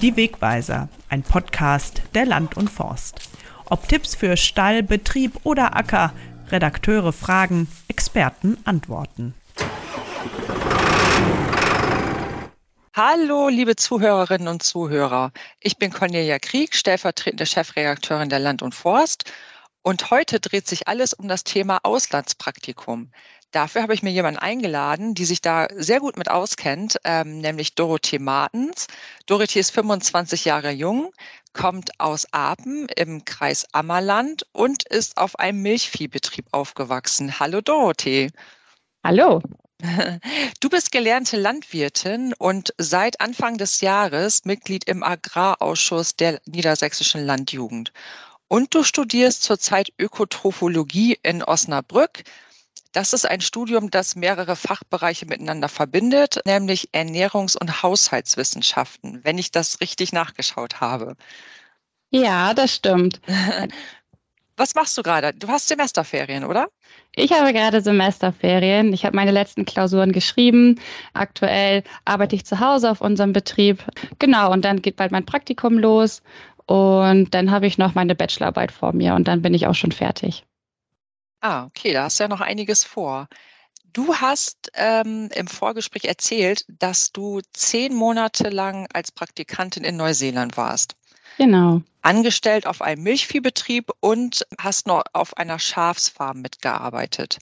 Die Wegweiser, ein Podcast der Land und Forst. Ob Tipps für Stall, Betrieb oder Acker, Redakteure fragen, Experten antworten. Hallo, liebe Zuhörerinnen und Zuhörer. Ich bin Cornelia Krieg, stellvertretende Chefredakteurin der Land und Forst. Und heute dreht sich alles um das Thema Auslandspraktikum. Dafür habe ich mir jemanden eingeladen, die sich da sehr gut mit auskennt, ähm, nämlich Dorothee Martens. Dorothee ist 25 Jahre jung, kommt aus Apen im Kreis Ammerland und ist auf einem Milchviehbetrieb aufgewachsen. Hallo Dorothee. Hallo. Du bist gelernte Landwirtin und seit Anfang des Jahres Mitglied im Agrarausschuss der Niedersächsischen Landjugend. Und du studierst zurzeit Ökotrophologie in Osnabrück das ist ein Studium, das mehrere Fachbereiche miteinander verbindet, nämlich Ernährungs- und Haushaltswissenschaften, wenn ich das richtig nachgeschaut habe. Ja, das stimmt. Was machst du gerade? Du hast Semesterferien, oder? Ich habe gerade Semesterferien. Ich habe meine letzten Klausuren geschrieben. Aktuell arbeite ich zu Hause auf unserem Betrieb. Genau, und dann geht bald mein Praktikum los. Und dann habe ich noch meine Bachelorarbeit vor mir und dann bin ich auch schon fertig. Ah, okay, da hast du ja noch einiges vor. Du hast ähm, im Vorgespräch erzählt, dass du zehn Monate lang als Praktikantin in Neuseeland warst. Genau. Angestellt auf einem Milchviehbetrieb und hast noch auf einer Schafsfarm mitgearbeitet.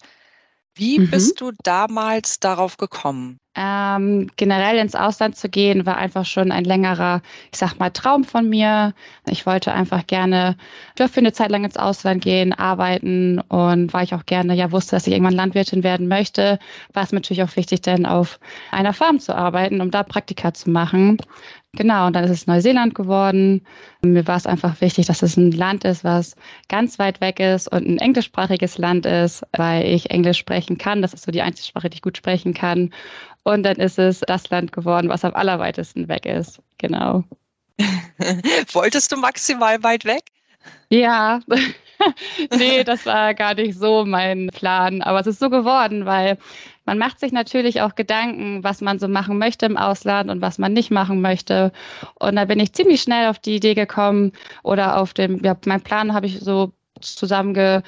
Wie mhm. bist du damals darauf gekommen? Ähm, generell ins Ausland zu gehen, war einfach schon ein längerer, ich sag mal, Traum von mir. Ich wollte einfach gerne für eine Zeit lang ins Ausland gehen, arbeiten und weil ich auch gerne ja wusste, dass ich irgendwann Landwirtin werden möchte, war es natürlich auch wichtig, dann auf einer Farm zu arbeiten, um da Praktika zu machen. Genau, und dann ist es Neuseeland geworden. Mir war es einfach wichtig, dass es ein Land ist, was ganz weit weg ist und ein englischsprachiges Land ist, weil ich Englisch sprechen kann. Das ist so die einzige Sprache, die ich gut sprechen kann. Und dann ist es das Land geworden, was am allerweitesten weg ist. Genau. Wolltest du maximal weit weg? Ja, nee, das war gar nicht so mein Plan. Aber es ist so geworden, weil man macht sich natürlich auch Gedanken, was man so machen möchte im Ausland und was man nicht machen möchte. Und da bin ich ziemlich schnell auf die Idee gekommen oder auf dem, ja, mein Plan habe ich so zusammenge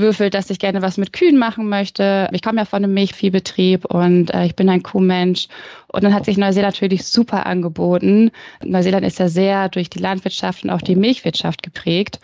würfelt, dass ich gerne was mit Kühen machen möchte. Ich komme ja von einem Milchviehbetrieb und äh, ich bin ein Kuhmensch. Und dann hat sich Neuseeland natürlich super angeboten. Neuseeland ist ja sehr durch die Landwirtschaft und auch die Milchwirtschaft geprägt.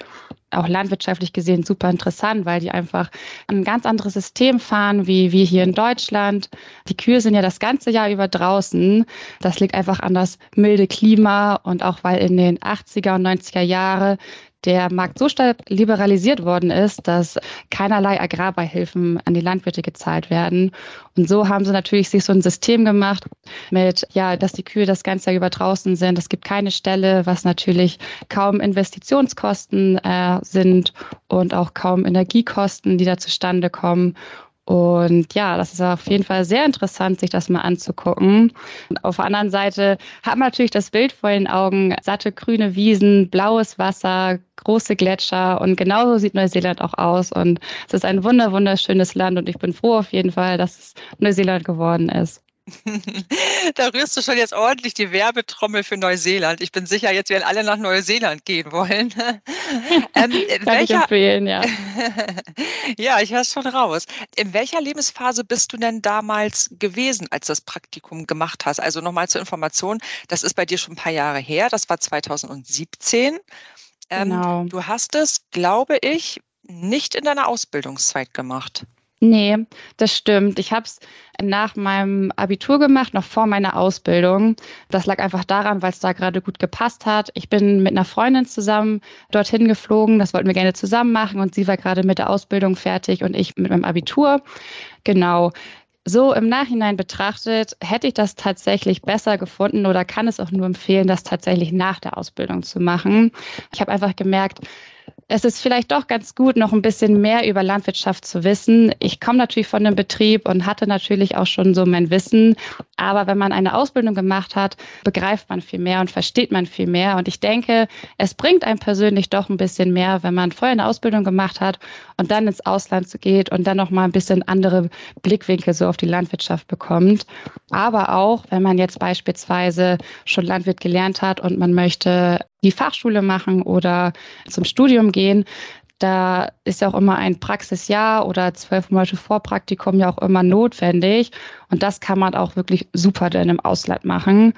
Auch landwirtschaftlich gesehen super interessant, weil die einfach ein ganz anderes System fahren wie wir hier in Deutschland. Die Kühe sind ja das ganze Jahr über draußen. Das liegt einfach an das milde Klima und auch weil in den 80er und 90er Jahre der Markt so stark liberalisiert worden ist, dass keinerlei Agrarbeihilfen an die Landwirte gezahlt werden. Und so haben sie natürlich sich so ein System gemacht mit, ja, dass die Kühe das ganze Jahr über draußen sind. Es gibt keine Stelle, was natürlich kaum Investitionskosten äh, sind und auch kaum Energiekosten, die da zustande kommen. Und ja, das ist auf jeden Fall sehr interessant, sich das mal anzugucken. Und auf der anderen Seite hat man natürlich das Bild vor den Augen, satte grüne Wiesen, blaues Wasser, große Gletscher und genauso sieht Neuseeland auch aus. Und es ist ein wunder, wunderschönes Land und ich bin froh auf jeden Fall, dass es Neuseeland geworden ist. da rührst du schon jetzt ordentlich die Werbetrommel für Neuseeland. Ich bin sicher, jetzt werden alle nach Neuseeland gehen wollen. ähm, Kann welcher... ich empfehlen, ja. ja, ich höre es schon raus. In welcher Lebensphase bist du denn damals gewesen, als du das Praktikum gemacht hast? Also nochmal zur Information, das ist bei dir schon ein paar Jahre her, das war 2017. Ähm, genau. Du hast es, glaube ich, nicht in deiner Ausbildungszeit gemacht. Nee, das stimmt. Ich habe es nach meinem Abitur gemacht, noch vor meiner Ausbildung. Das lag einfach daran, weil es da gerade gut gepasst hat. Ich bin mit einer Freundin zusammen dorthin geflogen. Das wollten wir gerne zusammen machen und sie war gerade mit der Ausbildung fertig und ich mit meinem Abitur. Genau. So im Nachhinein betrachtet, hätte ich das tatsächlich besser gefunden oder kann es auch nur empfehlen, das tatsächlich nach der Ausbildung zu machen. Ich habe einfach gemerkt, es ist vielleicht doch ganz gut, noch ein bisschen mehr über Landwirtschaft zu wissen. Ich komme natürlich von einem Betrieb und hatte natürlich auch schon so mein Wissen. Aber wenn man eine Ausbildung gemacht hat, begreift man viel mehr und versteht man viel mehr. Und ich denke, es bringt einem persönlich doch ein bisschen mehr, wenn man vorher eine Ausbildung gemacht hat und dann ins Ausland geht und dann noch mal ein bisschen andere Blickwinkel so auf die Landwirtschaft bekommt. Aber auch, wenn man jetzt beispielsweise schon Landwirt gelernt hat und man möchte die Fachschule machen oder zum Studium gehen, da ist ja auch immer ein Praxisjahr oder zwölf Monate Vorpraktikum ja auch immer notwendig. Und das kann man auch wirklich super dann im Ausland machen.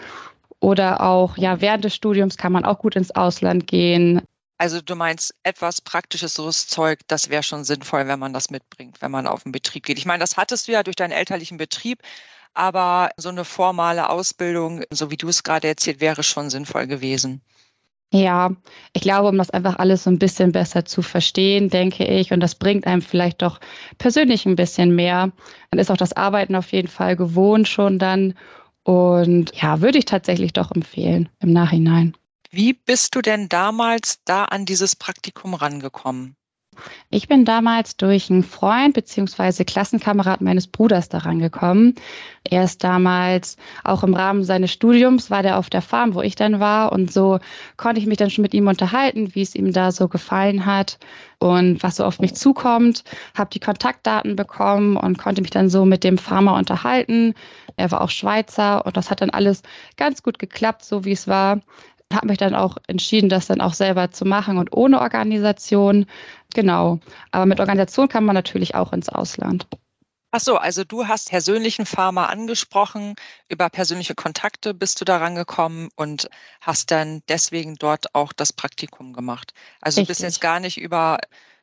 Oder auch, ja, während des Studiums kann man auch gut ins Ausland gehen. Also du meinst etwas praktischeres Zeug, das wäre schon sinnvoll, wenn man das mitbringt, wenn man auf den Betrieb geht. Ich meine, das hattest du ja durch deinen elterlichen Betrieb, aber so eine formale Ausbildung, so wie du es gerade erzählt, wäre schon sinnvoll gewesen. Ja, ich glaube, um das einfach alles so ein bisschen besser zu verstehen, denke ich, und das bringt einem vielleicht doch persönlich ein bisschen mehr. Dann ist auch das Arbeiten auf jeden Fall gewohnt schon dann. Und ja, würde ich tatsächlich doch empfehlen im Nachhinein. Wie bist du denn damals da an dieses Praktikum rangekommen? Ich bin damals durch einen Freund beziehungsweise Klassenkamerad meines Bruders daran gekommen. Er ist damals auch im Rahmen seines Studiums, war der auf der Farm, wo ich dann war. Und so konnte ich mich dann schon mit ihm unterhalten, wie es ihm da so gefallen hat und was so auf mich zukommt. Habe die Kontaktdaten bekommen und konnte mich dann so mit dem Farmer unterhalten. Er war auch Schweizer und das hat dann alles ganz gut geklappt, so wie es war habe mich dann auch entschieden, das dann auch selber zu machen und ohne Organisation. Genau. Aber mit Organisation kann man natürlich auch ins Ausland. Ach so, also du hast persönlichen Farmer angesprochen, über persönliche Kontakte bist du daran gekommen und hast dann deswegen dort auch das Praktikum gemacht. Also Richtig. du bist jetzt gar nicht über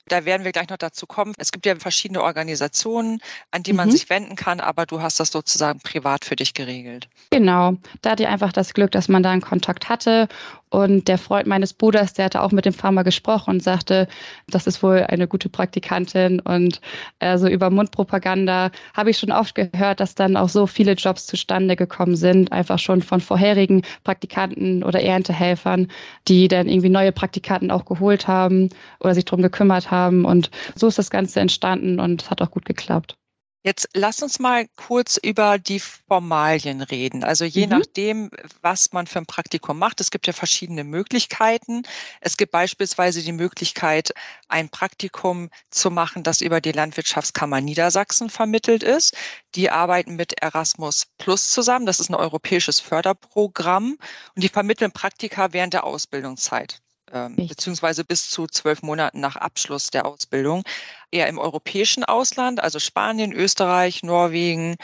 da werden wir gleich noch dazu kommen. Es gibt ja verschiedene Organisationen, an die man mhm. sich wenden kann, aber du hast das sozusagen privat für dich geregelt. Genau, da hatte ich einfach das Glück, dass man da einen Kontakt hatte und der Freund meines Bruders, der hatte auch mit dem Farmer gesprochen und sagte, das ist wohl eine gute Praktikantin. Und äh, so über Mundpropaganda habe ich schon oft gehört, dass dann auch so viele Jobs zustande gekommen sind, einfach schon von vorherigen Praktikanten oder Erntehelfern, die dann irgendwie neue Praktikanten auch geholt haben oder sich darum gekümmert haben. Und so ist das Ganze entstanden und es hat auch gut geklappt. Jetzt lass uns mal kurz über die Formalien reden. Also je mhm. nachdem, was man für ein Praktikum macht, es gibt ja verschiedene Möglichkeiten. Es gibt beispielsweise die Möglichkeit, ein Praktikum zu machen, das über die Landwirtschaftskammer Niedersachsen vermittelt ist. Die arbeiten mit Erasmus Plus zusammen. Das ist ein europäisches Förderprogramm und die vermitteln Praktika während der Ausbildungszeit ähm, beziehungsweise bis zu zwölf Monaten nach Abschluss der Ausbildung. Eher im europäischen Ausland, also Spanien, Österreich, Norwegen.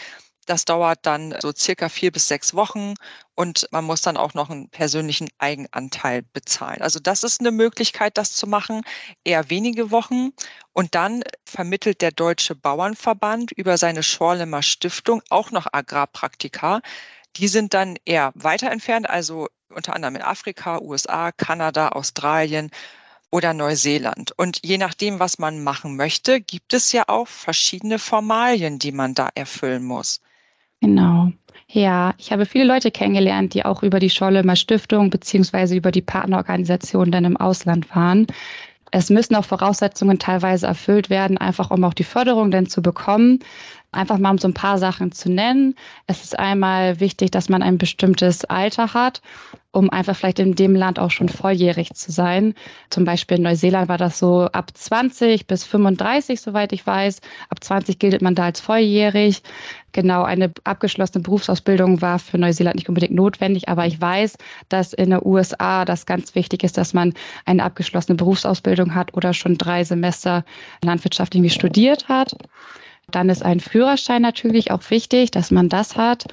Das dauert dann so circa vier bis sechs Wochen und man muss dann auch noch einen persönlichen Eigenanteil bezahlen. Also das ist eine Möglichkeit, das zu machen, eher wenige Wochen. Und dann vermittelt der Deutsche Bauernverband über seine Schorlemer Stiftung auch noch Agrarpraktika. Die sind dann eher weiter entfernt, also unter anderem in Afrika, USA, Kanada, Australien oder Neuseeland. Und je nachdem, was man machen möchte, gibt es ja auch verschiedene Formalien, die man da erfüllen muss. Genau. Ja, ich habe viele Leute kennengelernt, die auch über die Schollemer Stiftung beziehungsweise über die Partnerorganisation dann im Ausland waren. Es müssen auch Voraussetzungen teilweise erfüllt werden, einfach um auch die Förderung dann zu bekommen. Einfach mal um so ein paar Sachen zu nennen. Es ist einmal wichtig, dass man ein bestimmtes Alter hat, um einfach vielleicht in dem Land auch schon volljährig zu sein. Zum Beispiel in Neuseeland war das so ab 20 bis 35, soweit ich weiß. Ab 20 gilt man da als volljährig. Genau, eine abgeschlossene Berufsausbildung war für Neuseeland nicht unbedingt notwendig, aber ich weiß, dass in den USA das ganz wichtig ist, dass man eine abgeschlossene Berufsausbildung hat oder schon drei Semester Landwirtschaft irgendwie studiert hat. Dann ist ein Führerschein natürlich auch wichtig, dass man das hat.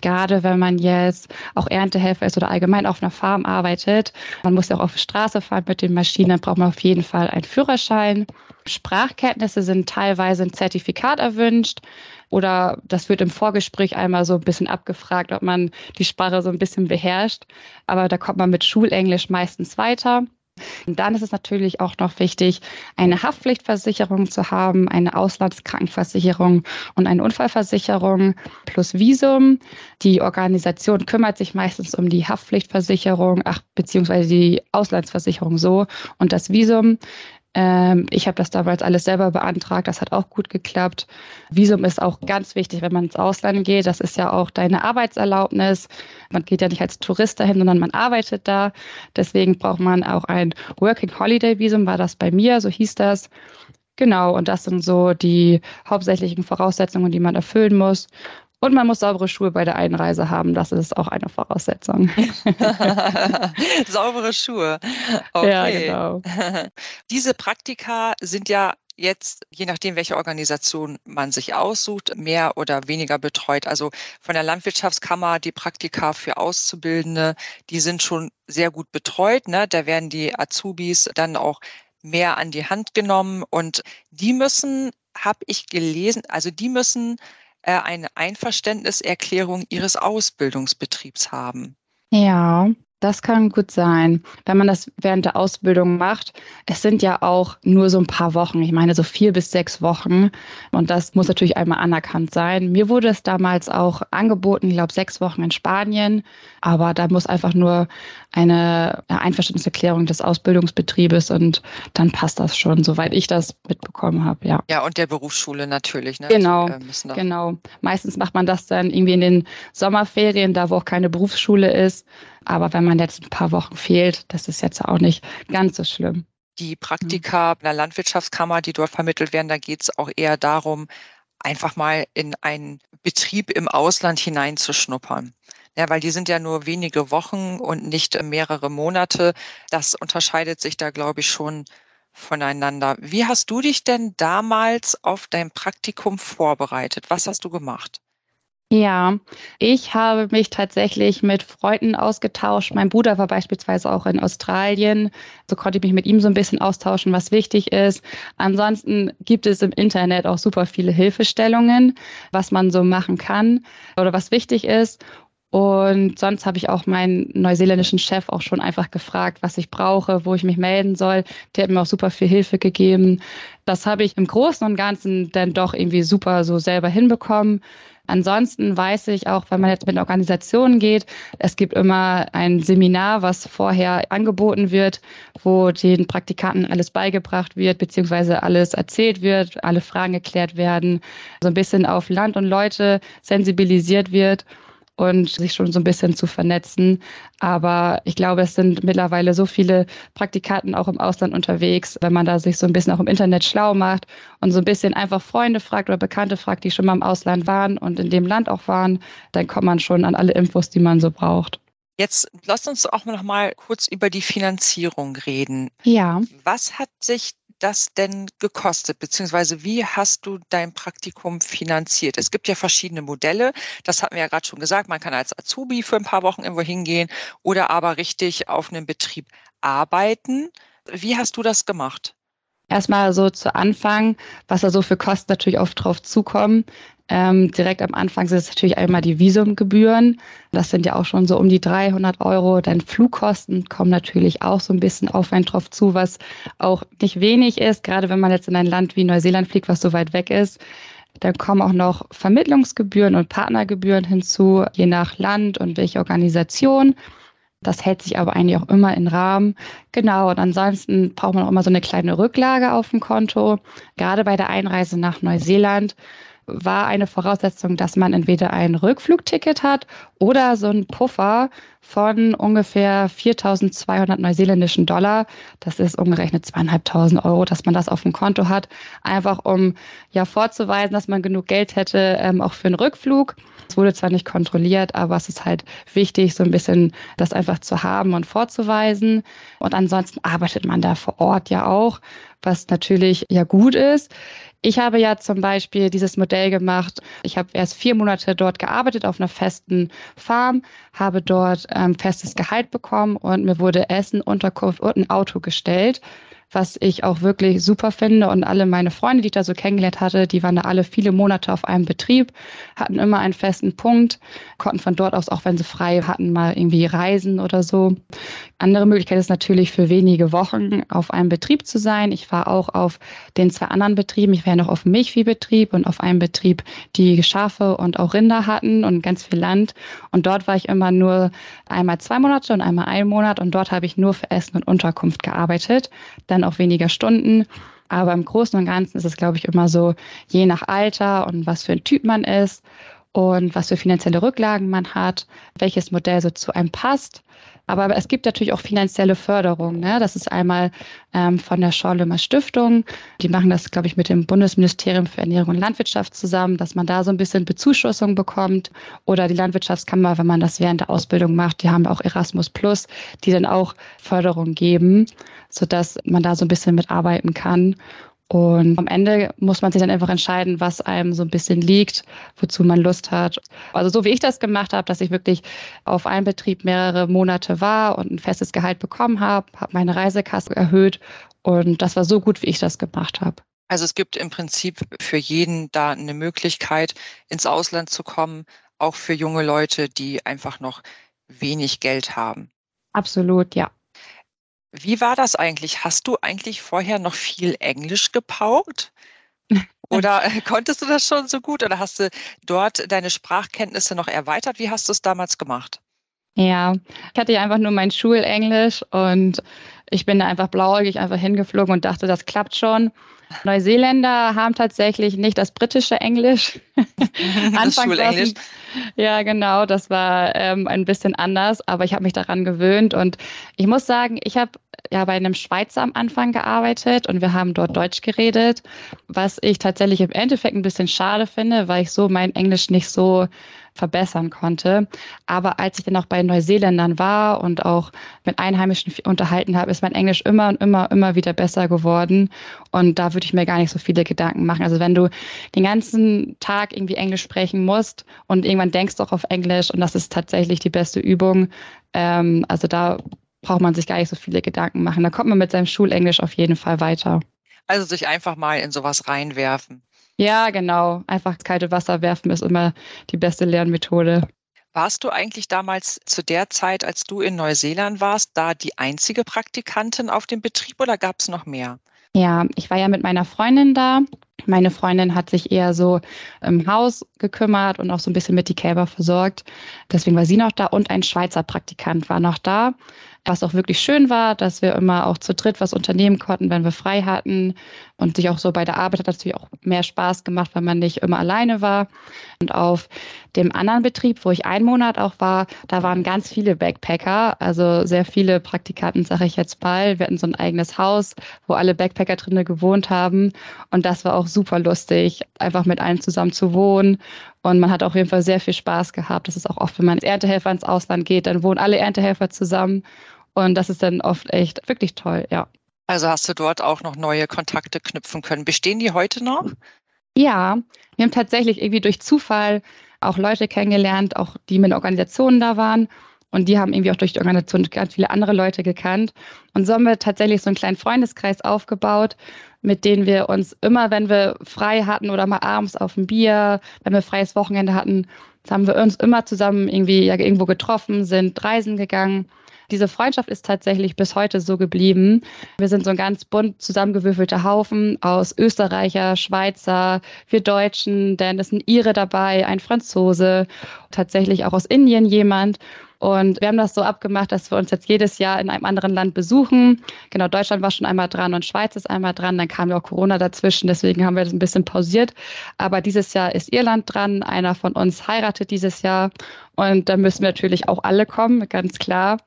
Gerade wenn man jetzt auch Erntehelfer ist oder allgemein auf einer Farm arbeitet. Man muss ja auch auf der Straße fahren mit den Maschinen, dann braucht man auf jeden Fall einen Führerschein. Sprachkenntnisse sind teilweise ein Zertifikat erwünscht oder das wird im Vorgespräch einmal so ein bisschen abgefragt, ob man die Sprache so ein bisschen beherrscht. Aber da kommt man mit Schulenglisch meistens weiter. Und dann ist es natürlich auch noch wichtig, eine Haftpflichtversicherung zu haben, eine Auslandskrankenversicherung und eine Unfallversicherung plus Visum. Die Organisation kümmert sich meistens um die Haftpflichtversicherung, ach, beziehungsweise die Auslandsversicherung so und das Visum. Ähm, ich habe das damals alles selber beantragt. Das hat auch gut geklappt. Visum ist auch ganz wichtig, wenn man ins Ausland geht. Das ist ja auch deine Arbeitserlaubnis. Man geht ja nicht als Tourist dahin, sondern man arbeitet da. Deswegen braucht man auch ein Working Holiday Visum, war das bei mir, so hieß das. Genau, und das sind so die hauptsächlichen Voraussetzungen, die man erfüllen muss. Und man muss saubere Schuhe bei der Einreise haben. Das ist auch eine Voraussetzung. saubere Schuhe. Okay. Ja, genau. Diese Praktika sind ja jetzt, je nachdem, welche Organisation man sich aussucht, mehr oder weniger betreut. Also von der Landwirtschaftskammer die Praktika für Auszubildende, die sind schon sehr gut betreut. Ne? Da werden die Azubis dann auch mehr an die Hand genommen und die müssen, habe ich gelesen, also die müssen äh, eine Einverständniserklärung ihres Ausbildungsbetriebs haben. Ja, das kann gut sein, wenn man das während der Ausbildung macht. Es sind ja auch nur so ein paar Wochen, ich meine so vier bis sechs Wochen. Und das muss natürlich einmal anerkannt sein. Mir wurde es damals auch angeboten, ich glaube sechs Wochen in Spanien. Aber da muss einfach nur eine Einverständniserklärung des Ausbildungsbetriebes und dann passt das schon, soweit ich das mitbekommen habe, ja. Ja, und der Berufsschule natürlich. Ne? Genau, Die, äh, genau. Meistens macht man das dann irgendwie in den Sommerferien, da wo auch keine Berufsschule ist. Aber wenn man jetzt ein paar Wochen fehlt, das ist jetzt auch nicht ganz so schlimm. Die Praktika in der Landwirtschaftskammer, die dort vermittelt werden, da geht es auch eher darum, einfach mal in einen Betrieb im Ausland hineinzuschnuppern. Ja, weil die sind ja nur wenige Wochen und nicht mehrere Monate. Das unterscheidet sich da, glaube ich, schon voneinander. Wie hast du dich denn damals auf dein Praktikum vorbereitet? Was hast du gemacht? Ja, ich habe mich tatsächlich mit Freunden ausgetauscht. Mein Bruder war beispielsweise auch in Australien. So konnte ich mich mit ihm so ein bisschen austauschen, was wichtig ist. Ansonsten gibt es im Internet auch super viele Hilfestellungen, was man so machen kann oder was wichtig ist. Und sonst habe ich auch meinen neuseeländischen Chef auch schon einfach gefragt, was ich brauche, wo ich mich melden soll. Der hat mir auch super viel Hilfe gegeben. Das habe ich im Großen und Ganzen dann doch irgendwie super so selber hinbekommen. Ansonsten weiß ich auch, wenn man jetzt mit Organisationen geht, es gibt immer ein Seminar, was vorher angeboten wird, wo den Praktikanten alles beigebracht wird, beziehungsweise alles erzählt wird, alle Fragen geklärt werden, so ein bisschen auf Land und Leute sensibilisiert wird und sich schon so ein bisschen zu vernetzen. Aber ich glaube, es sind mittlerweile so viele Praktikanten auch im Ausland unterwegs, wenn man da sich so ein bisschen auch im Internet schlau macht und so ein bisschen einfach Freunde fragt oder Bekannte fragt, die schon mal im Ausland waren und in dem Land auch waren, dann kommt man schon an alle Infos, die man so braucht. Jetzt lasst uns auch noch mal kurz über die Finanzierung reden. Ja. Was hat sich das denn gekostet, beziehungsweise wie hast du dein Praktikum finanziert? Es gibt ja verschiedene Modelle, das hatten wir ja gerade schon gesagt, man kann als Azubi für ein paar Wochen irgendwo hingehen oder aber richtig auf einem Betrieb arbeiten. Wie hast du das gemacht? Erstmal so zu Anfang, was da so für Kosten natürlich oft drauf zukommen. Ähm, direkt am Anfang sind es natürlich einmal die Visumgebühren. Das sind ja auch schon so um die 300 Euro. Dann Flugkosten kommen natürlich auch so ein bisschen auf einen drauf zu, was auch nicht wenig ist, gerade wenn man jetzt in ein Land wie Neuseeland fliegt, was so weit weg ist. Dann kommen auch noch Vermittlungsgebühren und Partnergebühren hinzu, je nach Land und welche Organisation. Das hält sich aber eigentlich auch immer in Rahmen. Genau, und ansonsten braucht man auch immer so eine kleine Rücklage auf dem Konto. Gerade bei der Einreise nach Neuseeland war eine Voraussetzung, dass man entweder ein Rückflugticket hat oder so ein Puffer von ungefähr 4.200 neuseeländischen Dollar. Das ist umgerechnet zweieinhalbtausend Euro, dass man das auf dem Konto hat, einfach um ja vorzuweisen, dass man genug Geld hätte, ähm, auch für einen Rückflug. Es wurde zwar nicht kontrolliert, aber es ist halt wichtig, so ein bisschen das einfach zu haben und vorzuweisen. Und ansonsten arbeitet man da vor Ort ja auch, was natürlich ja gut ist. Ich habe ja zum Beispiel dieses Modell gemacht. Ich habe erst vier Monate dort gearbeitet auf einer festen Farm, habe dort ähm, festes Gehalt bekommen und mir wurde Essen, Unterkunft und ein Auto gestellt. Was ich auch wirklich super finde. Und alle meine Freunde, die ich da so kennengelernt hatte, die waren da alle viele Monate auf einem Betrieb, hatten immer einen festen Punkt, konnten von dort aus, auch wenn sie frei hatten, mal irgendwie reisen oder so. Andere Möglichkeit ist natürlich für wenige Wochen auf einem Betrieb zu sein. Ich war auch auf den zwei anderen Betrieben. Ich war ja noch auf dem Milchviehbetrieb und auf einem Betrieb, die Schafe und auch Rinder hatten und ganz viel Land. Und dort war ich immer nur einmal zwei Monate und einmal einen Monat und dort habe ich nur für Essen und Unterkunft gearbeitet. Dann dann auch weniger Stunden. Aber im Großen und Ganzen ist es, glaube ich, immer so, je nach Alter und was für ein Typ man ist und was für finanzielle Rücklagen man hat, welches Modell so zu einem passt. Aber es gibt natürlich auch finanzielle Förderung. Ne? Das ist einmal ähm, von der Schorlömer Stiftung. Die machen das, glaube ich, mit dem Bundesministerium für Ernährung und Landwirtschaft zusammen, dass man da so ein bisschen Bezuschussung bekommt. Oder die Landwirtschaftskammer, wenn man das während der Ausbildung macht, die haben auch Erasmus Plus, die dann auch Förderung geben, sodass man da so ein bisschen mitarbeiten kann. Und am Ende muss man sich dann einfach entscheiden, was einem so ein bisschen liegt, wozu man Lust hat. Also so wie ich das gemacht habe, dass ich wirklich auf einem Betrieb mehrere Monate war und ein festes Gehalt bekommen habe, habe meine Reisekasse erhöht und das war so gut, wie ich das gemacht habe. Also es gibt im Prinzip für jeden da eine Möglichkeit, ins Ausland zu kommen, auch für junge Leute, die einfach noch wenig Geld haben. Absolut, ja. Wie war das eigentlich? Hast du eigentlich vorher noch viel Englisch gepaukt? Oder konntest du das schon so gut? Oder hast du dort deine Sprachkenntnisse noch erweitert? Wie hast du es damals gemacht? Ja, ich hatte ja einfach nur mein Schulenglisch und ich bin da einfach blauäugig einfach hingeflogen und dachte, das klappt schon. Neuseeländer haben tatsächlich nicht das britische Englisch. das Schulenglisch. Ja, genau, das war ähm, ein bisschen anders, aber ich habe mich daran gewöhnt und ich muss sagen, ich habe ja bei einem Schweizer am Anfang gearbeitet und wir haben dort Deutsch geredet, was ich tatsächlich im Endeffekt ein bisschen schade finde, weil ich so mein Englisch nicht so verbessern konnte. Aber als ich dann auch bei Neuseeländern war und auch mit Einheimischen unterhalten habe, ist mein Englisch immer und immer, immer wieder besser geworden. Und da würde ich mir gar nicht so viele Gedanken machen. Also wenn du den ganzen Tag irgendwie Englisch sprechen musst und irgendwann denkst du auch auf Englisch und das ist tatsächlich die beste Übung. Ähm, also da braucht man sich gar nicht so viele Gedanken machen. Da kommt man mit seinem Schulenglisch auf jeden Fall weiter. Also sich einfach mal in sowas reinwerfen. Ja, genau. Einfach kalte Wasser werfen ist immer die beste Lernmethode. Warst du eigentlich damals zu der Zeit, als du in Neuseeland warst, da die einzige Praktikantin auf dem Betrieb oder gab es noch mehr? Ja, ich war ja mit meiner Freundin da. Meine Freundin hat sich eher so im Haus gekümmert und auch so ein bisschen mit die Kälber versorgt. Deswegen war sie noch da und ein Schweizer Praktikant war noch da was auch wirklich schön war, dass wir immer auch zu dritt was unternehmen konnten, wenn wir frei hatten. Und sich auch so bei der Arbeit hat natürlich auch mehr Spaß gemacht, weil man nicht immer alleine war. Und auf dem anderen Betrieb, wo ich einen Monat auch war, da waren ganz viele Backpacker, also sehr viele Praktikanten, sage ich jetzt mal. Wir hatten so ein eigenes Haus, wo alle Backpacker drinnen gewohnt haben. Und das war auch super lustig, einfach mit allen zusammen zu wohnen und man hat auf jeden Fall sehr viel Spaß gehabt. Das ist auch oft, wenn man als Erntehelfer ins Ausland geht, dann wohnen alle Erntehelfer zusammen. Und das ist dann oft echt wirklich toll, ja. Also hast du dort auch noch neue Kontakte knüpfen können. Bestehen die heute noch? Ja, wir haben tatsächlich irgendwie durch Zufall auch Leute kennengelernt, auch die mit Organisationen da waren. Und die haben irgendwie auch durch die Organisation ganz viele andere Leute gekannt. Und so haben wir tatsächlich so einen kleinen Freundeskreis aufgebaut, mit denen wir uns immer, wenn wir frei hatten oder mal abends auf ein Bier, wenn wir freies Wochenende hatten, haben wir uns immer zusammen irgendwie ja, irgendwo getroffen, sind reisen gegangen diese Freundschaft ist tatsächlich bis heute so geblieben. Wir sind so ein ganz bunt zusammengewürfelter Haufen aus Österreicher, Schweizer, wir Deutschen, denn es sind Ire dabei, ein Franzose, tatsächlich auch aus Indien jemand. Und wir haben das so abgemacht, dass wir uns jetzt jedes Jahr in einem anderen Land besuchen. Genau, Deutschland war schon einmal dran und Schweiz ist einmal dran. Dann kam ja auch Corona dazwischen, deswegen haben wir das ein bisschen pausiert. Aber dieses Jahr ist Irland dran. Einer von uns heiratet dieses Jahr. Und da müssen wir natürlich auch alle kommen, ganz klar.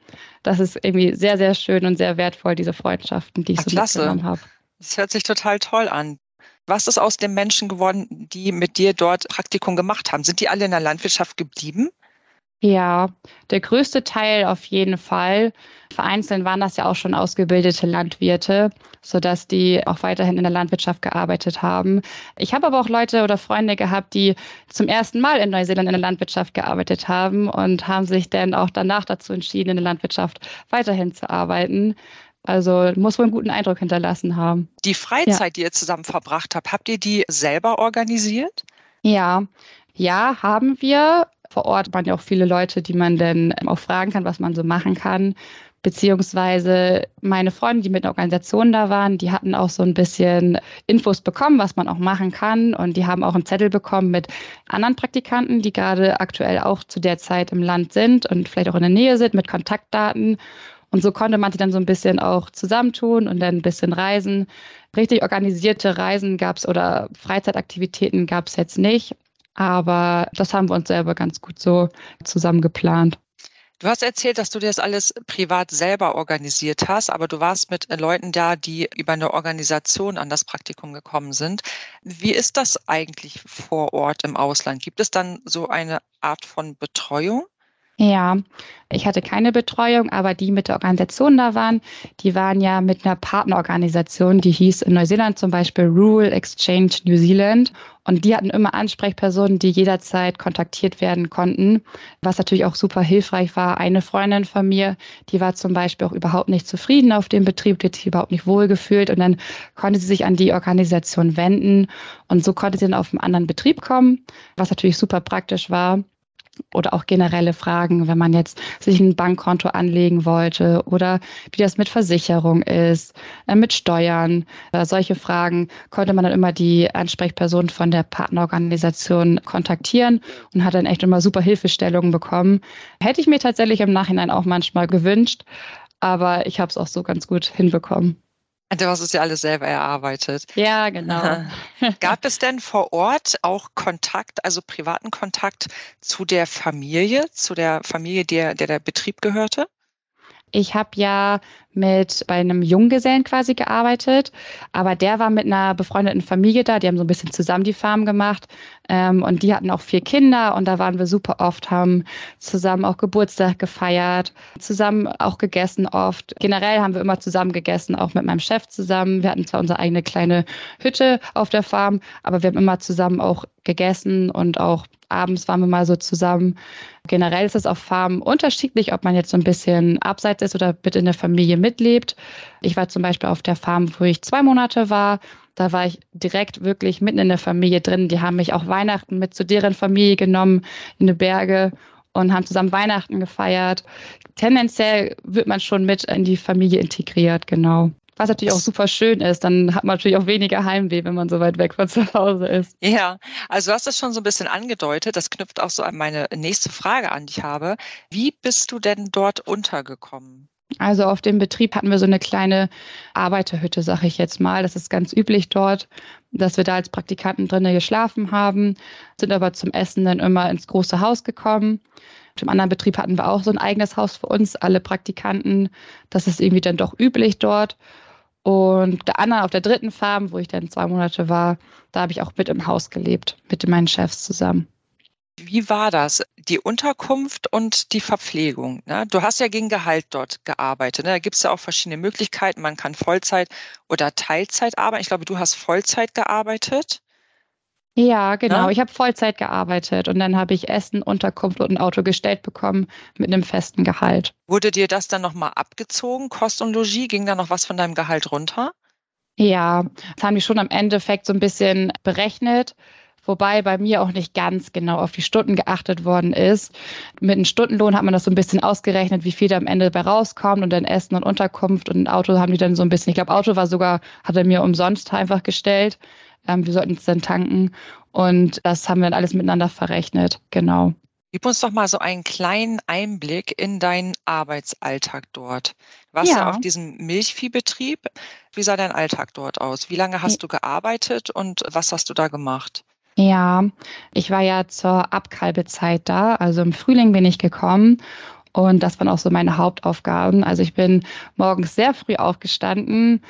Das ist irgendwie sehr, sehr schön und sehr wertvoll, diese Freundschaften, die ich Ach, so klasse. mitgenommen habe. Das hört sich total toll an. Was ist aus den Menschen geworden, die mit dir dort Praktikum gemacht haben? Sind die alle in der Landwirtschaft geblieben? Ja, der größte Teil auf jeden Fall. Vereinzelt waren das ja auch schon ausgebildete Landwirte, sodass die auch weiterhin in der Landwirtschaft gearbeitet haben. Ich habe aber auch Leute oder Freunde gehabt, die zum ersten Mal in Neuseeland in der Landwirtschaft gearbeitet haben und haben sich dann auch danach dazu entschieden, in der Landwirtschaft weiterhin zu arbeiten. Also muss wohl einen guten Eindruck hinterlassen haben. Die Freizeit, ja. die ihr zusammen verbracht habt, habt ihr die selber organisiert? Ja, ja, haben wir. Vor Ort waren ja auch viele Leute, die man dann auch fragen kann, was man so machen kann. Beziehungsweise meine Freunde, die mit der Organisation da waren, die hatten auch so ein bisschen Infos bekommen, was man auch machen kann. Und die haben auch einen Zettel bekommen mit anderen Praktikanten, die gerade aktuell auch zu der Zeit im Land sind und vielleicht auch in der Nähe sind, mit Kontaktdaten. Und so konnte man sich dann so ein bisschen auch zusammentun und dann ein bisschen reisen. Richtig organisierte Reisen gab es oder Freizeitaktivitäten gab es jetzt nicht. Aber das haben wir uns selber ganz gut so zusammen geplant. Du hast erzählt, dass du dir das alles privat selber organisiert hast, aber du warst mit Leuten da, die über eine Organisation an das Praktikum gekommen sind. Wie ist das eigentlich vor Ort im Ausland? Gibt es dann so eine Art von Betreuung? Ja, ich hatte keine Betreuung, aber die mit der Organisation da waren, die waren ja mit einer Partnerorganisation, die hieß in Neuseeland zum Beispiel Rural Exchange New Zealand. Und die hatten immer Ansprechpersonen, die jederzeit kontaktiert werden konnten, was natürlich auch super hilfreich war. Eine Freundin von mir, die war zum Beispiel auch überhaupt nicht zufrieden auf dem Betrieb, die hat sich überhaupt nicht wohlgefühlt und dann konnte sie sich an die Organisation wenden und so konnte sie dann auf einen anderen Betrieb kommen, was natürlich super praktisch war oder auch generelle Fragen, wenn man jetzt sich ein Bankkonto anlegen wollte oder wie das mit Versicherung ist, äh, mit Steuern. Äh, solche Fragen konnte man dann immer die Ansprechperson von der Partnerorganisation kontaktieren und hat dann echt immer super Hilfestellungen bekommen. Hätte ich mir tatsächlich im Nachhinein auch manchmal gewünscht, aber ich habe es auch so ganz gut hinbekommen. Du hast es ja alles selber erarbeitet. Ja, genau. Gab es denn vor Ort auch Kontakt, also privaten Kontakt zu der Familie, zu der Familie, der der, der Betrieb gehörte? Ich habe ja mit bei einem Junggesellen quasi gearbeitet, aber der war mit einer befreundeten Familie da. Die haben so ein bisschen zusammen die Farm gemacht ähm, und die hatten auch vier Kinder und da waren wir super oft, haben zusammen auch Geburtstag gefeiert, zusammen auch gegessen oft. Generell haben wir immer zusammen gegessen, auch mit meinem Chef zusammen. Wir hatten zwar unsere eigene kleine Hütte auf der Farm, aber wir haben immer zusammen auch gegessen und auch abends waren wir mal so zusammen. Generell ist es auf Farmen unterschiedlich, ob man jetzt so ein bisschen abseits ist oder mit in der Familie mitlebt. Ich war zum Beispiel auf der Farm, wo ich zwei Monate war. Da war ich direkt wirklich mitten in der Familie drin. Die haben mich auch Weihnachten mit zu deren Familie genommen in die Berge und haben zusammen Weihnachten gefeiert. Tendenziell wird man schon mit in die Familie integriert, genau. Was natürlich auch super schön ist, dann hat man natürlich auch weniger Heimweh, wenn man so weit weg von zu Hause ist. Ja, also du hast das schon so ein bisschen angedeutet. Das knüpft auch so an meine nächste Frage an, die ich habe. Wie bist du denn dort untergekommen? Also auf dem Betrieb hatten wir so eine kleine Arbeiterhütte, sage ich jetzt mal. Das ist ganz üblich dort, dass wir da als Praktikanten drinnen geschlafen haben, sind aber zum Essen dann immer ins große Haus gekommen. Auf dem anderen Betrieb hatten wir auch so ein eigenes Haus für uns, alle Praktikanten. Das ist irgendwie dann doch üblich dort. Und der andere auf der dritten Farm, wo ich dann zwei Monate war, da habe ich auch mit im Haus gelebt, mit meinen Chefs zusammen. Wie war das? Die Unterkunft und die Verpflegung. Ne? Du hast ja gegen Gehalt dort gearbeitet. Ne? Da gibt es ja auch verschiedene Möglichkeiten. Man kann Vollzeit oder Teilzeit arbeiten. Ich glaube, du hast Vollzeit gearbeitet. Ja, genau. Ne? Ich habe Vollzeit gearbeitet und dann habe ich Essen, Unterkunft und ein Auto gestellt bekommen mit einem festen Gehalt. Wurde dir das dann nochmal abgezogen, Kost und Logis? Ging da noch was von deinem Gehalt runter? Ja, das haben die schon am Endeffekt so ein bisschen berechnet wobei bei mir auch nicht ganz genau auf die Stunden geachtet worden ist. Mit einem Stundenlohn hat man das so ein bisschen ausgerechnet, wie viel da am Ende bei rauskommt und dann Essen und Unterkunft und ein Auto haben die dann so ein bisschen, ich glaube, Auto war sogar, hat er mir umsonst einfach gestellt. Ähm, wir sollten es dann tanken und das haben wir dann alles miteinander verrechnet, genau. Gib uns doch mal so einen kleinen Einblick in deinen Arbeitsalltag dort. Du warst ja. ja auf diesem Milchviehbetrieb. Wie sah dein Alltag dort aus? Wie lange hast du gearbeitet und was hast du da gemacht? Ja, ich war ja zur Abkalbezeit da. Also im Frühling bin ich gekommen und das waren auch so meine Hauptaufgaben. Also ich bin morgens sehr früh aufgestanden,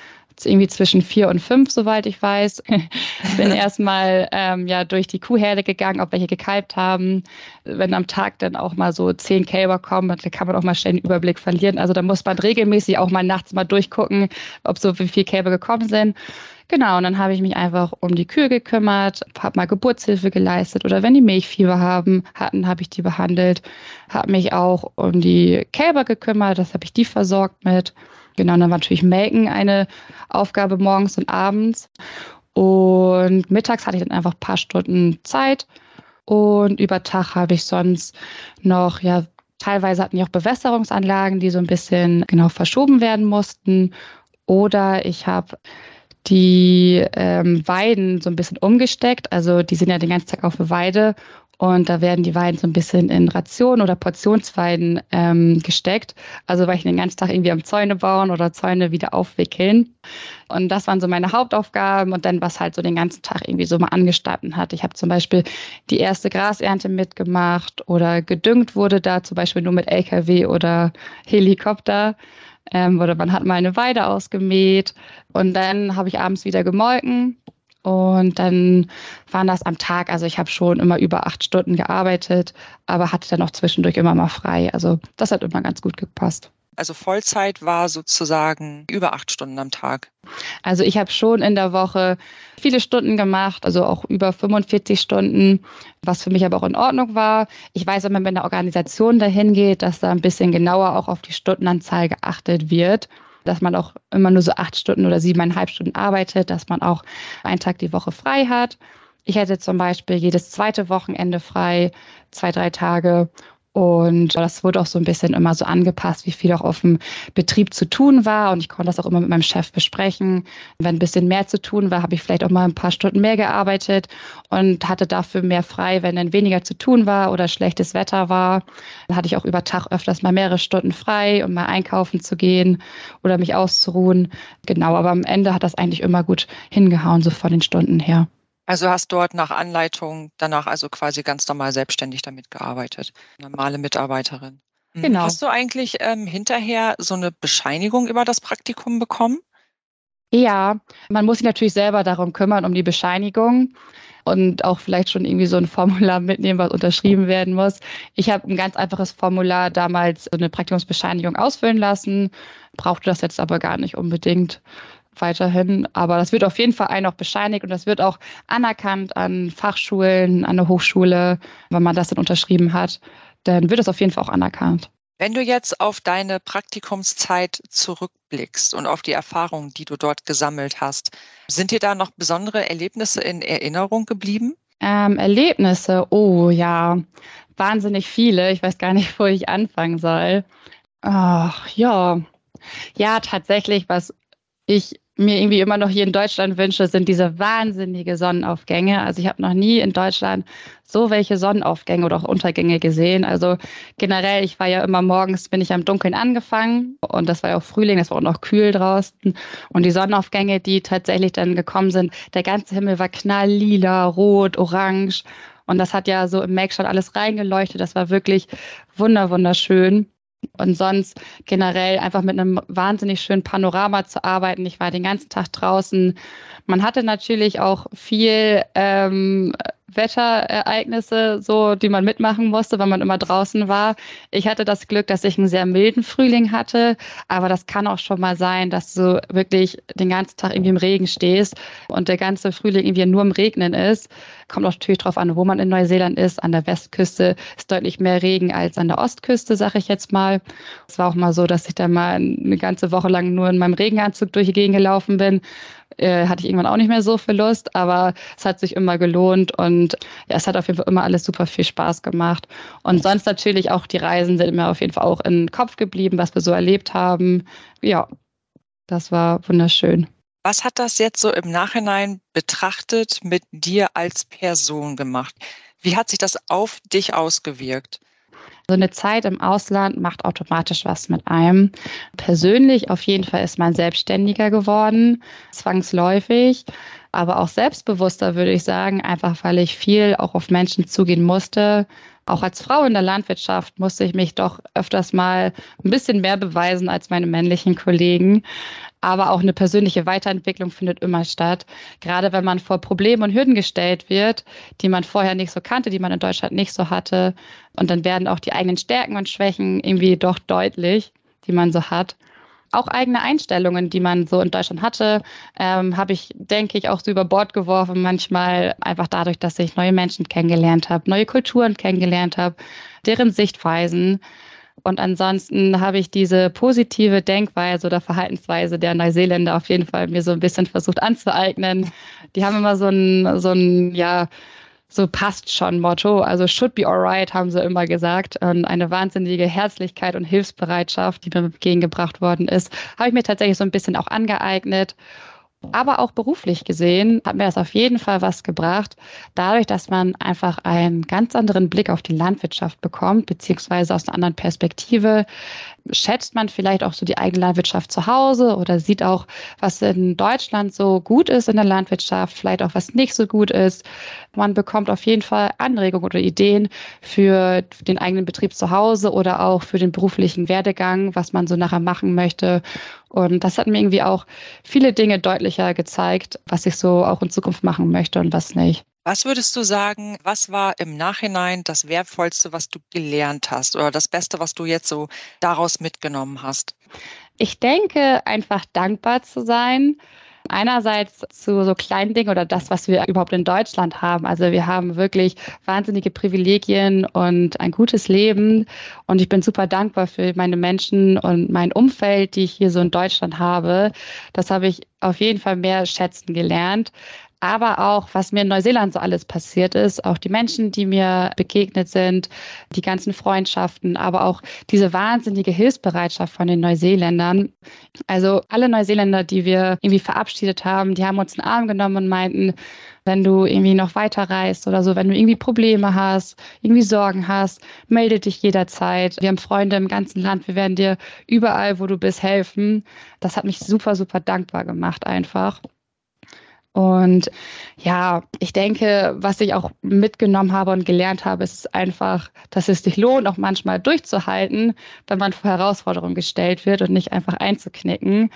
irgendwie zwischen vier und fünf, soweit ich weiß. bin erstmal ähm, ja durch die Kuhherde gegangen, ob welche gekalbt haben. Wenn am Tag dann auch mal so zehn Kälber kommen, dann kann man auch mal schnell den Überblick verlieren. Also da muss man regelmäßig auch mal nachts mal durchgucken, ob so wie viele Kälber gekommen sind. Genau, und dann habe ich mich einfach um die Kühe gekümmert, habe mal Geburtshilfe geleistet oder wenn die Milchfieber haben, hatten, habe ich die behandelt, habe mich auch um die Kälber gekümmert, das habe ich die versorgt mit. Genau, dann war natürlich Melken eine Aufgabe morgens und abends. Und mittags hatte ich dann einfach ein paar Stunden Zeit. Und über Tag habe ich sonst noch, ja, teilweise hatten die auch Bewässerungsanlagen, die so ein bisschen genau verschoben werden mussten. Oder ich habe die ähm, Weiden so ein bisschen umgesteckt. Also die sind ja den ganzen Tag auf der Weide und da werden die Weiden so ein bisschen in Rationen oder Portionsweiden ähm, gesteckt. Also weil ich den ganzen Tag irgendwie am Zäune bauen oder Zäune wieder aufwickeln. Und das waren so meine Hauptaufgaben und dann, was halt so den ganzen Tag irgendwie so mal angestanden hat. Ich habe zum Beispiel die erste Grasernte mitgemacht oder gedüngt wurde da zum Beispiel nur mit LKW oder Helikopter. Ähm, oder man hat mal eine Weide ausgemäht und dann habe ich abends wieder gemolken und dann waren das am Tag, also ich habe schon immer über acht Stunden gearbeitet, aber hatte dann auch zwischendurch immer mal frei. Also das hat immer ganz gut gepasst. Also Vollzeit war sozusagen über acht Stunden am Tag. Also ich habe schon in der Woche viele Stunden gemacht, also auch über 45 Stunden, was für mich aber auch in Ordnung war. Ich weiß, wenn man mit einer Organisation dahin geht, dass da ein bisschen genauer auch auf die Stundenanzahl geachtet wird dass man auch immer nur so acht Stunden oder siebeneinhalb Stunden arbeitet, dass man auch einen Tag die Woche frei hat. Ich hätte zum Beispiel jedes zweite Wochenende frei, zwei, drei Tage und das wurde auch so ein bisschen immer so angepasst, wie viel auch auf dem Betrieb zu tun war. Und ich konnte das auch immer mit meinem Chef besprechen. Wenn ein bisschen mehr zu tun war, habe ich vielleicht auch mal ein paar Stunden mehr gearbeitet und hatte dafür mehr frei, wenn dann weniger zu tun war oder schlechtes Wetter war. Dann hatte ich auch über Tag öfters mal mehrere Stunden frei, um mal einkaufen zu gehen oder mich auszuruhen. Genau, aber am Ende hat das eigentlich immer gut hingehauen, so von den Stunden her. Also hast dort nach Anleitung danach also quasi ganz normal selbstständig damit gearbeitet. Normale Mitarbeiterin. Mhm. Genau. Hast du eigentlich ähm, hinterher so eine Bescheinigung über das Praktikum bekommen? Ja, man muss sich natürlich selber darum kümmern, um die Bescheinigung und auch vielleicht schon irgendwie so ein Formular mitnehmen, was unterschrieben werden muss. Ich habe ein ganz einfaches Formular damals so eine Praktikumsbescheinigung ausfüllen lassen, brauchte das jetzt aber gar nicht unbedingt weiterhin. Aber das wird auf jeden Fall einen auch bescheinigt und das wird auch anerkannt an Fachschulen, an der Hochschule, wenn man das dann unterschrieben hat. Dann wird es auf jeden Fall auch anerkannt. Wenn du jetzt auf deine Praktikumszeit zurückblickst und auf die Erfahrungen, die du dort gesammelt hast, sind dir da noch besondere Erlebnisse in Erinnerung geblieben? Ähm, Erlebnisse, oh ja, wahnsinnig viele. Ich weiß gar nicht, wo ich anfangen soll. Ach ja, ja, tatsächlich, was ich mir irgendwie immer noch hier in Deutschland wünsche, sind diese wahnsinnige Sonnenaufgänge. Also ich habe noch nie in Deutschland so welche Sonnenaufgänge oder auch Untergänge gesehen. Also generell, ich war ja immer morgens, bin ich am Dunkeln angefangen und das war ja auch Frühling, das war auch noch kühl draußen. Und die Sonnenaufgänge, die tatsächlich dann gekommen sind, der ganze Himmel war knalllila, rot, orange. Und das hat ja so im Make schon alles reingeleuchtet. Das war wirklich wunder, wunderschön. Und sonst generell einfach mit einem wahnsinnig schönen Panorama zu arbeiten. Ich war den ganzen Tag draußen. Man hatte natürlich auch viel ähm, Wetterereignisse, so, die man mitmachen musste, weil man immer draußen war. Ich hatte das Glück, dass ich einen sehr milden Frühling hatte, aber das kann auch schon mal sein, dass du wirklich den ganzen Tag irgendwie im Regen stehst und der ganze Frühling irgendwie nur im Regnen ist. Kommt auch natürlich drauf an, wo man in Neuseeland ist. An der Westküste ist deutlich mehr Regen als an der Ostküste, sage ich jetzt mal. Es war auch mal so, dass ich da mal eine ganze Woche lang nur in meinem Regenanzug durch die Gegend gelaufen bin äh, hatte ich irgendwann auch nicht mehr so viel Lust, aber es hat sich immer gelohnt und ja, es hat auf jeden Fall immer alles super viel Spaß gemacht. Und sonst natürlich auch die Reisen sind mir auf jeden Fall auch im Kopf geblieben, was wir so erlebt haben. Ja, das war wunderschön. Was hat das jetzt so im Nachhinein betrachtet mit dir als Person gemacht? Wie hat sich das auf dich ausgewirkt? So eine Zeit im Ausland macht automatisch was mit einem. Persönlich auf jeden Fall ist man selbstständiger geworden, zwangsläufig, aber auch selbstbewusster würde ich sagen, einfach weil ich viel auch auf Menschen zugehen musste. Auch als Frau in der Landwirtschaft musste ich mich doch öfters mal ein bisschen mehr beweisen als meine männlichen Kollegen aber auch eine persönliche Weiterentwicklung findet immer statt. Gerade wenn man vor Problemen und Hürden gestellt wird, die man vorher nicht so kannte, die man in Deutschland nicht so hatte. Und dann werden auch die eigenen Stärken und Schwächen irgendwie doch deutlich, die man so hat. Auch eigene Einstellungen, die man so in Deutschland hatte, ähm, habe ich, denke ich, auch so über Bord geworfen. Manchmal einfach dadurch, dass ich neue Menschen kennengelernt habe, neue Kulturen kennengelernt habe, deren Sichtweisen. Und ansonsten habe ich diese positive Denkweise oder Verhaltensweise der Neuseeländer auf jeden Fall mir so ein bisschen versucht anzueignen. Die haben immer so ein, so ein, ja, so passt schon Motto. Also should be alright, haben sie immer gesagt. Und eine wahnsinnige Herzlichkeit und Hilfsbereitschaft, die mir entgegengebracht worden ist, habe ich mir tatsächlich so ein bisschen auch angeeignet. Aber auch beruflich gesehen hat mir das auf jeden Fall was gebracht, dadurch, dass man einfach einen ganz anderen Blick auf die Landwirtschaft bekommt, beziehungsweise aus einer anderen Perspektive schätzt man vielleicht auch so die eigene Landwirtschaft zu Hause oder sieht auch, was in Deutschland so gut ist in der Landwirtschaft, vielleicht auch was nicht so gut ist. Man bekommt auf jeden Fall Anregungen oder Ideen für den eigenen Betrieb zu Hause oder auch für den beruflichen Werdegang, was man so nachher machen möchte. Und das hat mir irgendwie auch viele Dinge deutlicher gezeigt, was ich so auch in Zukunft machen möchte und was nicht. Was würdest du sagen, was war im Nachhinein das Wertvollste, was du gelernt hast oder das Beste, was du jetzt so daraus mitgenommen hast? Ich denke, einfach dankbar zu sein. Einerseits zu so kleinen Dingen oder das, was wir überhaupt in Deutschland haben. Also wir haben wirklich wahnsinnige Privilegien und ein gutes Leben. Und ich bin super dankbar für meine Menschen und mein Umfeld, die ich hier so in Deutschland habe. Das habe ich auf jeden Fall mehr schätzen gelernt aber auch, was mir in Neuseeland so alles passiert ist, auch die Menschen, die mir begegnet sind, die ganzen Freundschaften, aber auch diese wahnsinnige Hilfsbereitschaft von den Neuseeländern. Also alle Neuseeländer, die wir irgendwie verabschiedet haben, die haben uns einen Arm genommen und meinten, wenn du irgendwie noch weiter reist oder so, wenn du irgendwie Probleme hast, irgendwie Sorgen hast, melde dich jederzeit. Wir haben Freunde im ganzen Land, wir werden dir überall, wo du bist, helfen. Das hat mich super, super dankbar gemacht einfach. Und ja, ich denke, was ich auch mitgenommen habe und gelernt habe, ist einfach, dass es sich lohnt, auch manchmal durchzuhalten, wenn man vor Herausforderungen gestellt wird und nicht einfach einzuknicken.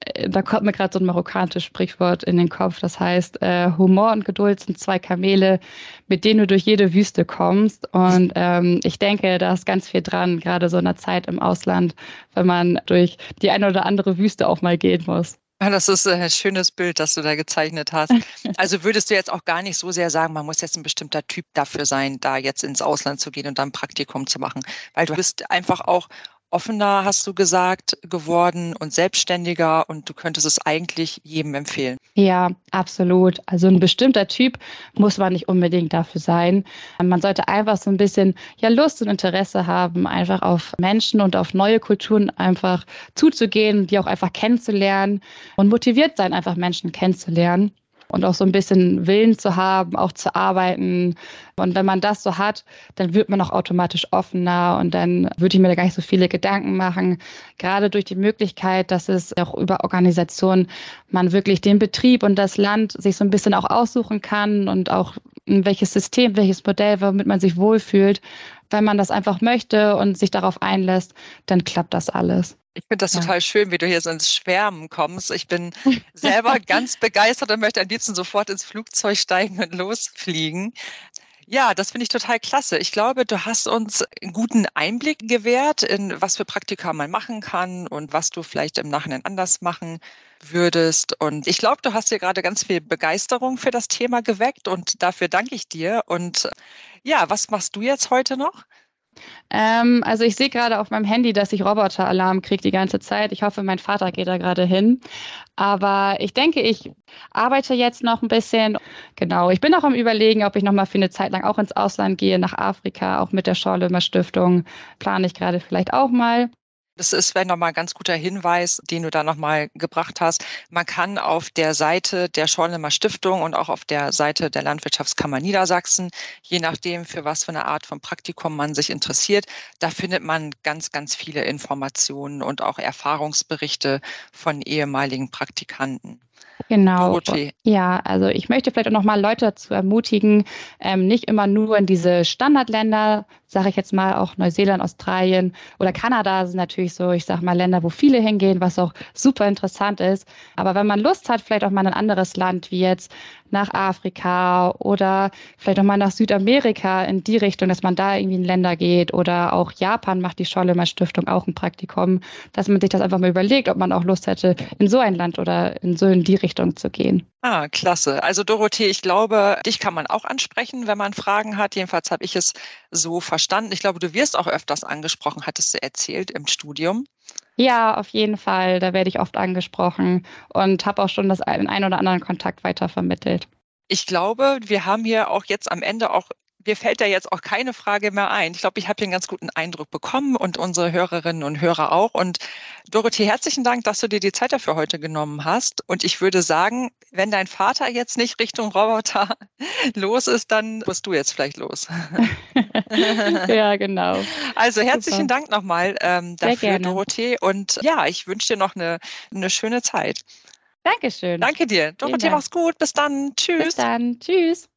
Äh, da kommt mir gerade so ein marokkanisches Sprichwort in den Kopf. Das heißt, äh, Humor und Geduld sind zwei Kamele, mit denen du durch jede Wüste kommst. Und ähm, ich denke, da ist ganz viel dran, gerade so in der Zeit im Ausland, wenn man durch die eine oder andere Wüste auch mal gehen muss. Das ist ein schönes Bild, das du da gezeichnet hast. Also würdest du jetzt auch gar nicht so sehr sagen, man muss jetzt ein bestimmter Typ dafür sein, da jetzt ins Ausland zu gehen und dann Praktikum zu machen, weil du bist einfach auch offener, hast du gesagt, geworden und selbstständiger und du könntest es eigentlich jedem empfehlen. Ja, absolut. Also ein bestimmter Typ muss man nicht unbedingt dafür sein. Man sollte einfach so ein bisschen ja Lust und Interesse haben, einfach auf Menschen und auf neue Kulturen einfach zuzugehen, die auch einfach kennenzulernen und motiviert sein, einfach Menschen kennenzulernen und auch so ein bisschen Willen zu haben, auch zu arbeiten. Und wenn man das so hat, dann wird man auch automatisch offener und dann würde ich mir da gar nicht so viele Gedanken machen. Gerade durch die Möglichkeit, dass es auch über Organisationen man wirklich den Betrieb und das Land sich so ein bisschen auch aussuchen kann und auch welches System, welches Modell, womit man sich wohlfühlt. Wenn man das einfach möchte und sich darauf einlässt, dann klappt das alles. Ich finde das ja. total schön, wie du hier so ins Schwärmen kommst. Ich bin selber ganz begeistert und möchte am liebsten sofort ins Flugzeug steigen und losfliegen. Ja, das finde ich total klasse. Ich glaube, du hast uns einen guten Einblick gewährt, in was für Praktika man machen kann und was du vielleicht im Nachhinein anders machen würdest. Und ich glaube, du hast hier gerade ganz viel Begeisterung für das Thema geweckt und dafür danke ich dir. Und ja, was machst du jetzt heute noch? Ähm, also ich sehe gerade auf meinem Handy, dass ich Roboteralarm kriege die ganze Zeit. Ich hoffe, mein Vater geht da gerade hin. Aber ich denke, ich arbeite jetzt noch ein bisschen. Genau, ich bin auch am Überlegen, ob ich noch mal für eine Zeit lang auch ins Ausland gehe, nach Afrika, auch mit der Schorlömer Stiftung. Plane ich gerade vielleicht auch mal. Das ist vielleicht nochmal ein ganz guter Hinweis, den du da nochmal gebracht hast. Man kann auf der Seite der Schorlemer Stiftung und auch auf der Seite der Landwirtschaftskammer Niedersachsen, je nachdem, für was für eine Art von Praktikum man sich interessiert, da findet man ganz, ganz viele Informationen und auch Erfahrungsberichte von ehemaligen Praktikanten. Genau. Dorothee. Ja, also ich möchte vielleicht auch nochmal Leute dazu ermutigen, ähm, nicht immer nur in diese Standardländer, sage ich jetzt mal auch Neuseeland, Australien oder Kanada sind natürlich so, ich sage mal Länder, wo viele hingehen, was auch super interessant ist. Aber wenn man Lust hat, vielleicht auch mal in ein anderes Land wie jetzt nach Afrika oder vielleicht auch mal nach Südamerika in die Richtung, dass man da irgendwie in Länder geht oder auch Japan macht die Schollemer Stiftung auch ein Praktikum, dass man sich das einfach mal überlegt, ob man auch Lust hätte, in so ein Land oder in so in die Richtung zu gehen. Ah, klasse. Also Dorothee, ich glaube, dich kann man auch ansprechen, wenn man Fragen hat. Jedenfalls habe ich es so verstanden. Ich glaube, du wirst auch öfters angesprochen, hattest du erzählt im Studium. Ja, auf jeden Fall. Da werde ich oft angesprochen und habe auch schon das ein, ein oder anderen Kontakt weitervermittelt. Ich glaube, wir haben hier auch jetzt am Ende auch mir fällt da jetzt auch keine Frage mehr ein. Ich glaube, ich habe hier einen ganz guten Eindruck bekommen und unsere Hörerinnen und Hörer auch. Und Dorothee, herzlichen Dank, dass du dir die Zeit dafür heute genommen hast. Und ich würde sagen, wenn dein Vater jetzt nicht Richtung Roboter los ist, dann musst du jetzt vielleicht los. ja, genau. Also herzlichen Super. Dank nochmal ähm, dafür, Dorothee. Und ja, ich wünsche dir noch eine, eine schöne Zeit. Dankeschön. Danke dir. Dorothee, mach's gut. Bis dann. Tschüss. Bis dann. Tschüss.